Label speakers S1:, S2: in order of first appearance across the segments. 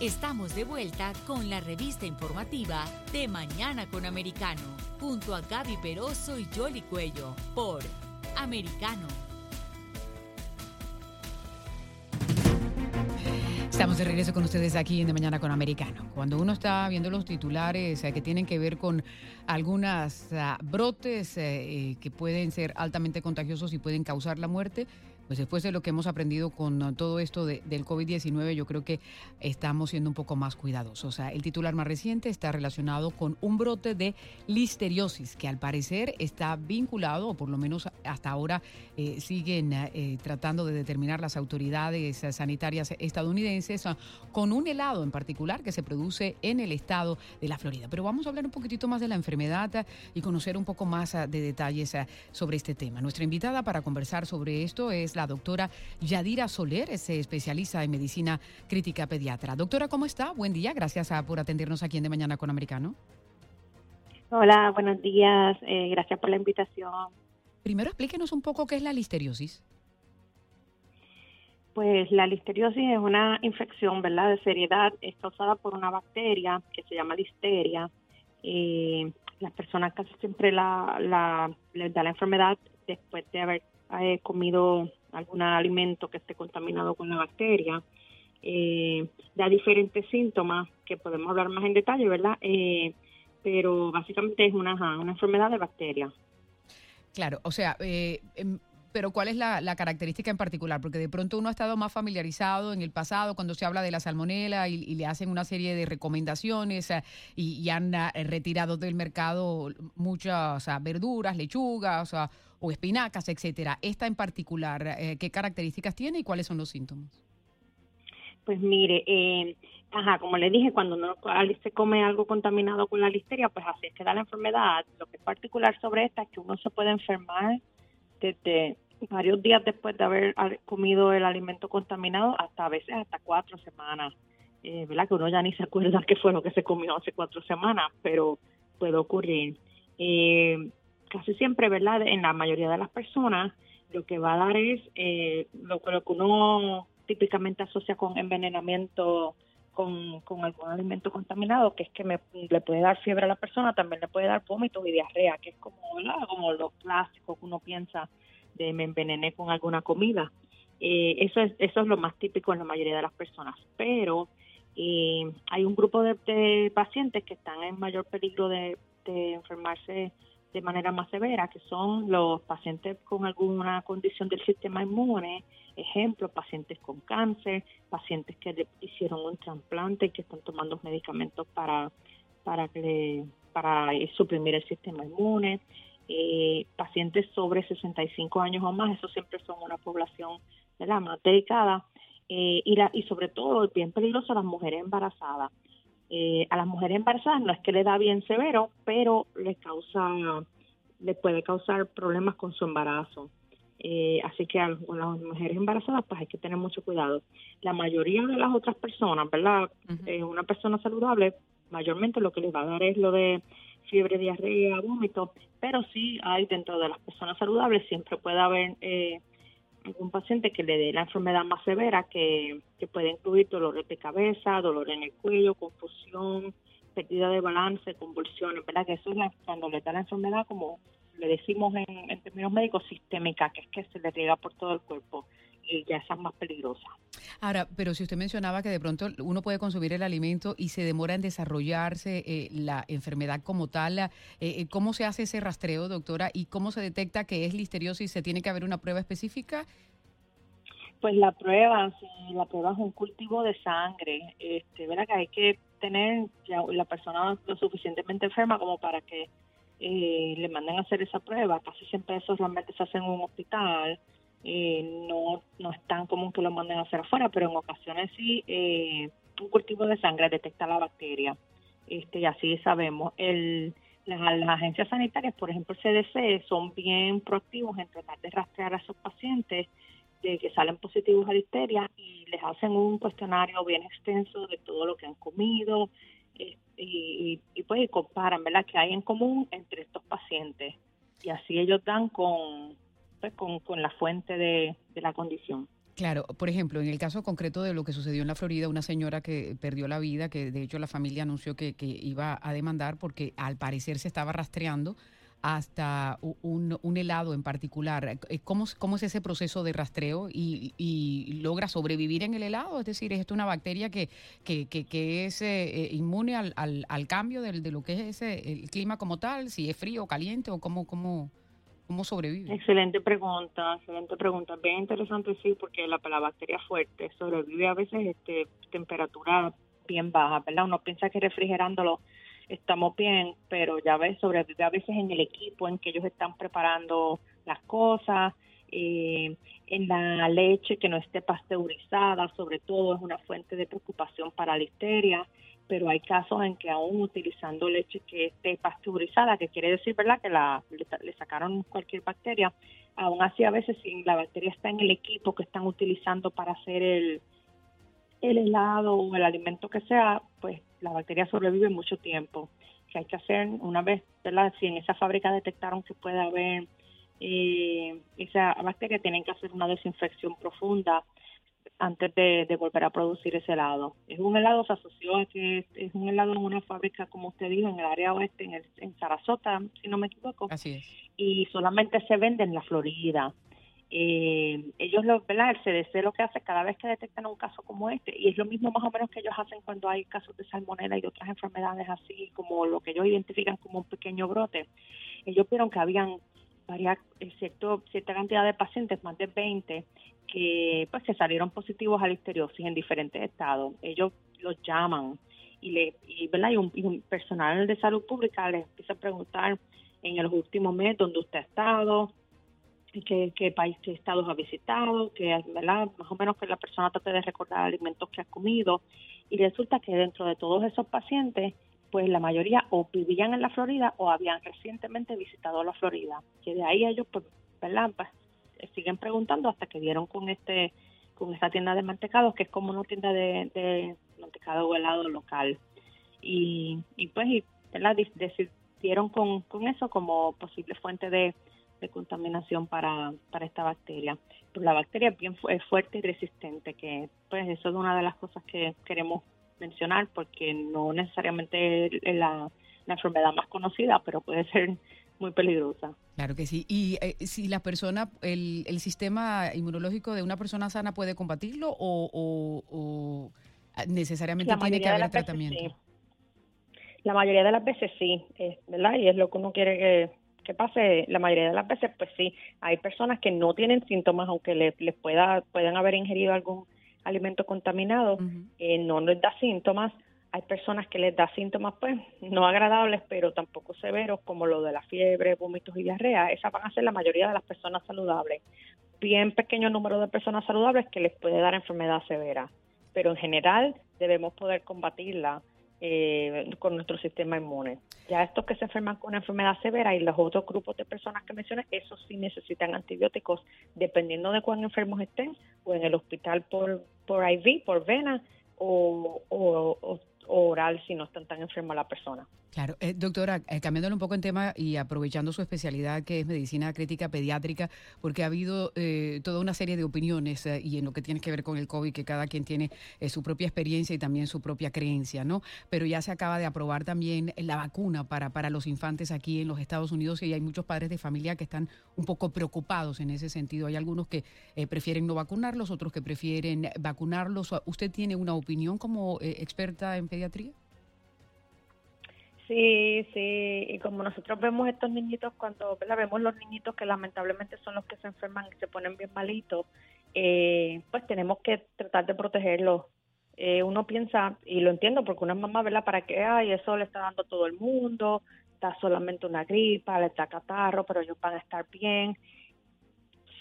S1: Estamos de vuelta con la revista informativa de Mañana con Americano, junto a Gaby Peroso y Jolly Cuello, por Americano.
S2: Estamos de regreso con ustedes aquí en De Mañana con Americano. Cuando uno está viendo los titulares eh, que tienen que ver con algunas ah, brotes eh, eh, que pueden ser altamente contagiosos y pueden causar la muerte, pues después de lo que hemos aprendido con todo esto del COVID-19, yo creo que estamos siendo un poco más cuidadosos. O sea, el titular más reciente está relacionado con un brote de listeriosis, que al parecer está vinculado, o por lo menos hasta ahora eh, siguen eh, tratando de determinar las autoridades sanitarias estadounidenses, ah, con un helado en particular que se produce en el estado de la Florida. Pero vamos a hablar un poquitito más de la enfermedad ah, y conocer un poco más ah, de detalles sobre este tema. Nuestra invitada para conversar sobre esto es la doctora Yadira Soler, es especialista en medicina crítica pediatra. Doctora, ¿cómo está? Buen día, gracias por atendernos aquí en De Mañana con Americano.
S3: Hola, buenos días, eh, gracias por la invitación.
S2: Primero explíquenos un poco qué es la listeriosis.
S3: Pues la listeriosis es una infección, ¿verdad?, de seriedad, es causada por una bacteria que se llama listeria. Eh, las personas casi siempre la, la, les da la enfermedad después de haber eh, comido algún alimento que esté contaminado con la bacteria. Eh, da diferentes síntomas que podemos hablar más en detalle, ¿verdad? Eh, pero básicamente es una, una enfermedad de bacteria.
S2: Claro, o sea, eh, em, pero ¿cuál es la, característica en particular? Porque de pronto uno ha estado más familiarizado en el pasado cuando se habla de la salmonela y, le hacen una serie de recomendaciones y, han retirado del mercado muchas verduras, lechugas, o o espinacas, etcétera. Esta en particular, eh, ¿qué características tiene y cuáles son los síntomas?
S3: Pues mire, eh, ajá, como le dije, cuando uno se come algo contaminado con la listeria, pues así es que da la enfermedad. Lo que es particular sobre esta es que uno se puede enfermar desde varios días después de haber comido el alimento contaminado hasta a veces hasta cuatro semanas. Eh, ¿Verdad? Que uno ya ni se acuerda qué fue lo que se comió hace cuatro semanas, pero puede ocurrir. Eh, casi siempre, ¿verdad? En la mayoría de las personas, lo que va a dar es eh, lo, que uno típicamente asocia con envenenamiento con, con algún alimento contaminado, que es que me, le puede dar fiebre a la persona, también le puede dar vómitos y diarrea, que es como, como lo clásico que uno piensa de me envenené con alguna comida. Eh, eso, es, eso es lo más típico en la mayoría de las personas, pero eh, hay un grupo de, pacientes que están en mayor peligro de, de enfermarse de manera más severa, que son los pacientes con alguna condición del sistema inmune, ejemplo, pacientes con cáncer, pacientes que hicieron un trasplante y que están tomando medicamentos para para que para suprimir el sistema inmune, eh, pacientes sobre 65 años o más, eso siempre son una población la más delicada, eh, y, la, y sobre todo, bien peligroso, las mujeres embarazadas. Eh, a las mujeres embarazadas no es que le da bien severo, pero le causa, le puede causar problemas con su embarazo. Eh, así que a las mujeres embarazadas pues hay que tener mucho cuidado. La mayoría de las otras personas, ¿verdad? Eh, una persona saludable, mayormente lo que les va a dar es lo de fiebre, diarrea, vómito, pero sí hay dentro de las personas saludables siempre puede haber un paciente que le dé la enfermedad más severa, que, puede incluir dolor de cabeza, dolor en el cuello, confusión, pérdida de balance, convulsiones, ¿verdad? Que eso es cuando le da la enfermedad, como le decimos en, en términos médicos, sistémica, que es que se le riega por todo el cuerpo ya esa es más peligrosa.
S2: Ahora, pero si usted mencionaba que de pronto uno puede consumir el alimento y se demora en desarrollarse eh, la enfermedad como tal, eh, eh, ¿cómo se hace ese rastreo, doctora? ¿Y cómo se detecta que es listeriosis? ¿Se tiene que haber una prueba específica?
S3: Pues la prueba, si la prueba es un cultivo de sangre, este, ¿verdad? Que hay que tener ya la persona lo suficientemente enferma como para que le manden a hacer esa prueba. Casi siempre eso realmente se hace en un hospital eh, no, no es tan común que lo manden a hacer afuera, pero en ocasiones sí, eh, un cultivo de sangre detecta la bacteria. Este, y así sabemos. El, las, agencias sanitarias, por ejemplo el CDC, son bien proactivos en tratar de rastrear a esos pacientes de que salen positivos a listeria y les hacen un cuestionario bien extenso de todo lo que han comido eh, y, y, pues comparan, ¿verdad?, que hay en común entre estos pacientes. Y así ellos dan con, con, la fuente de, la condición.
S2: Claro, por ejemplo, en el caso concreto de lo que sucedió en la Florida, una señora que perdió la vida, que de hecho la familia anunció que, iba a demandar porque al parecer se estaba rastreando hasta un, helado en particular. Eh, ¿Cómo, ¿Cómo, es ese proceso de rastreo y, logra sobrevivir en el helado? Es decir, ¿es esto una bacteria que, es eh, eh, inmune al cambio de, de, lo que es ese, el clima como tal? Si es frío o caliente o cómo... cómo ¿Cómo sobrevive?
S3: Excelente pregunta, excelente pregunta. Bien interesante, sí, porque la, la bacteria fuerte sobrevive a veces este temperatura bien baja, ¿verdad? Uno piensa que refrigerándolo estamos bien, pero ya ves, sobrevive a veces en el equipo en que ellos están preparando las cosas, eh, en la leche que no esté pasteurizada, sobre todo es una fuente de preocupación para la histeria, pero hay casos en que aún utilizando leche que esté pasteurizada, que quiere decir, ¿verdad?, que la, le, sacaron cualquier bacteria, aún así a veces si la bacteria está en el equipo que están utilizando para hacer el, el helado o el alimento que sea, pues la bacteria sobrevive mucho tiempo. Que hay que hacer una vez, ¿verdad? Si en esa fábrica detectaron que puede haber eh, esa bacteria, tienen que hacer una desinfección profunda antes de, volver a producir ese helado. Es un helado, se asoció a que es, un helado en una fábrica, como usted dijo, en el área oeste, en, el, en Sarasota, si no me equivoco.
S2: Así es.
S3: Y solamente se vende en la Florida eh, ellos lo, ¿verdad? El CDC lo que hace cada vez que detectan un caso como este, y es lo mismo más o menos que ellos hacen cuando hay casos de salmonela y de otras enfermedades así, como lo que ellos identifican como un pequeño brote, ellos vieron que habían varias, eh, cierto, cierta cantidad de pacientes, más de 20, que pues que salieron positivos a la en diferentes estados. Ellos los llaman y le y, ¿verdad? y un personal de salud pública les empieza a preguntar en los últimos meses dónde usted ha estado, qué, qué país, qué estados ha visitado, que ¿verdad? más o menos que la persona trate de recordar alimentos que ha comido y resulta que dentro de todos esos pacientes, pues la mayoría o vivían en la Florida o habían recientemente visitado la Florida. Que de ahí ellos, pues, ¿verdad? Pues, siguen preguntando hasta que dieron con este con esta tienda de mantecados, que es como una tienda de, mantecado o helado local. Y, pues, y, ¿verdad? Decidieron con, con eso como posible fuente de de contaminación para, para esta bacteria. Pero la bacteria es bien fuerte y resistente, que pues eso es una de las cosas que queremos mencionar porque no necesariamente es la, enfermedad más conocida, pero puede ser muy peligrosa.
S2: Claro que sí. Y eh, si la persona, el, el sistema inmunológico de una persona sana puede combatirlo o, o, necesariamente tiene que haber tratamiento.
S3: La mayoría de las veces sí, ¿verdad? Y es lo que uno quiere que que pase, la mayoría de las veces, pues sí, hay personas que no tienen síntomas, aunque les, les pueda, puedan haber ingerido algún alimento contaminado, eh, no les da síntomas. Hay personas que les da síntomas, pues, no agradables, pero tampoco severos, como lo de la fiebre, vómitos y diarrea. Esas van a ser la mayoría de las personas saludables. Bien pequeño número de personas saludables que les puede dar enfermedad severa. Pero en general debemos poder combatirla eh, con nuestro sistema inmune. Ya estos que se enferman con una enfermedad severa y los otros grupos de personas que mencioné, esos sí necesitan antibióticos dependiendo de cuán enfermos estén o en el hospital por, por IV, por vena o, o oral si no están tan enferma la persona.
S2: Claro, eh, doctora, eh, cambiándole un poco en tema y aprovechando su especialidad que es medicina crítica pediátrica, porque ha habido eh, toda una serie de opiniones y en lo que tiene que ver con el COVID, que cada quien tiene su propia experiencia y también su propia creencia, ¿no? Pero ya se acaba de aprobar también la vacuna para, para los infantes aquí en los Estados Unidos y hay muchos padres de familia que están un poco preocupados en ese sentido. Hay algunos que prefieren no vacunarlos, otros que prefieren vacunarlos. ¿Usted tiene una opinión como experta en pediatría?
S3: Sí, sí, y como nosotros vemos estos niñitos cuando vemos los niñitos que lamentablemente son los que se enferman y se ponen bien malitos, eh, pues tenemos que tratar de protegerlos. Eh, uno piensa, y lo entiendo porque una mamá, ¿verdad? ¿Para qué? Ay, eso le está dando todo el mundo, está solamente una gripa, le está catarro, pero ellos van a estar bien.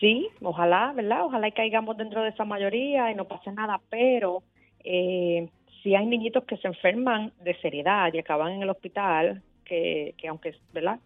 S3: Sí, ojalá, ¿verdad? Ojalá y caigamos dentro de esa mayoría y no pase nada, pero eh, si hay niñitos que se enferman de seriedad y acaban en el hospital, que, que aunque ¿verdad?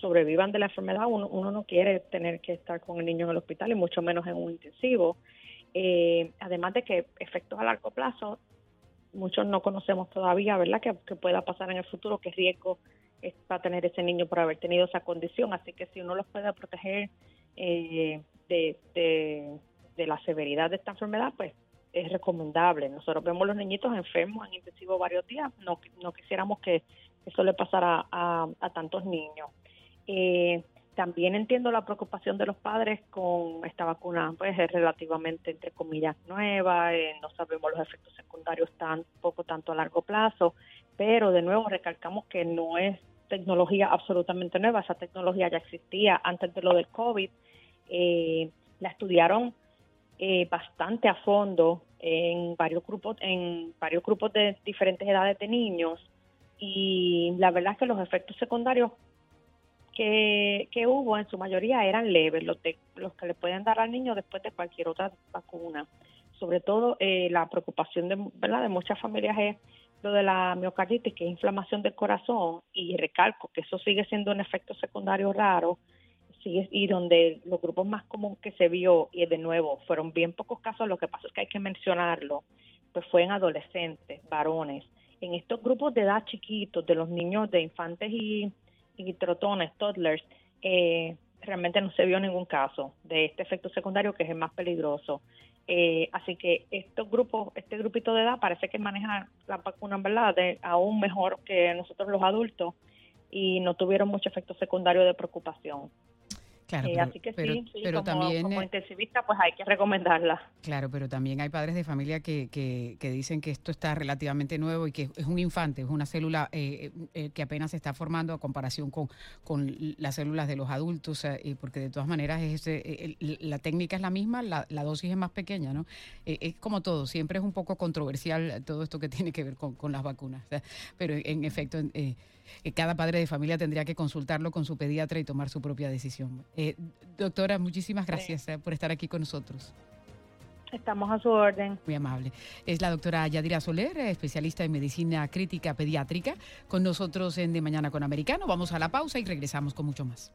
S3: sobrevivan de la enfermedad, uno, uno no quiere tener que estar con el niño en el hospital y mucho menos en un intensivo. Eh, además de que efectos a largo plazo, muchos no conocemos todavía, ¿verdad? Que, pueda pasar en el futuro, qué riesgo va a tener ese niño por haber tenido esa condición. Así que si uno los puede proteger eh, de, de la severidad de esta enfermedad, pues es recomendable. Nosotros vemos los niñitos enfermos en intensivo varios días, no, no quisiéramos que eso le pasara a, a tantos niños. Eh, también entiendo la preocupación de los padres con esta vacuna, pues es relativamente, entre comillas, nueva, eh, no sabemos los efectos secundarios tampoco tanto a largo plazo, pero de nuevo recalcamos que no es tecnología absolutamente nueva, esa tecnología ya existía antes de lo del COVID, eh, la estudiaron eh, bastante a fondo en varios grupos, en varios grupos de diferentes edades de niños y la verdad es que los efectos secundarios que, hubo en su mayoría eran leves, los, los que le pueden dar al niño después de cualquier otra vacuna. Sobre todo eh, la preocupación de, ¿verdad? de muchas familias es lo de la miocarditis, que es inflamación del corazón, y recalco que eso sigue siendo un efecto secundario raro, sigue, y donde los grupos más comunes que se vio, y de nuevo, fueron bien pocos casos, lo que pasa es que hay que mencionarlo, pues fue en adolescentes, varones. En estos grupos de edad chiquitos, de los niños de infantes y y trotones, toddlers, eh, realmente no se vio ningún caso de este efecto secundario que es el más peligroso. Eh, así que estos grupos, este grupito de edad parece que maneja la vacuna, ¿verdad?, de, aún mejor que nosotros los adultos y no tuvieron mucho efecto secundario de preocupación.
S2: Claro, eh, así que sí,
S3: como, también, como, intensivista, pues hay que recomendarla.
S2: Claro, pero también hay padres de familia que, que, que, dicen que esto está relativamente nuevo y que es un infante, es una célula eh, eh, que apenas se está formando a comparación con, con las células de los adultos, porque de todas maneras es, la técnica es la misma, la, la dosis es más pequeña, ¿no? es como todo, siempre es un poco controversial todo esto que tiene que ver con, con las vacunas, pero en efecto cada padre de familia tendría que consultarlo con su pediatra y tomar su propia decisión. Eh, doctora, muchísimas gracias eh, por estar aquí con nosotros.
S3: Estamos a su orden.
S2: Muy amable. Es la doctora Yadira Soler, especialista en medicina crítica pediátrica, con nosotros en De Mañana con Americano. Vamos a la pausa y regresamos con mucho más.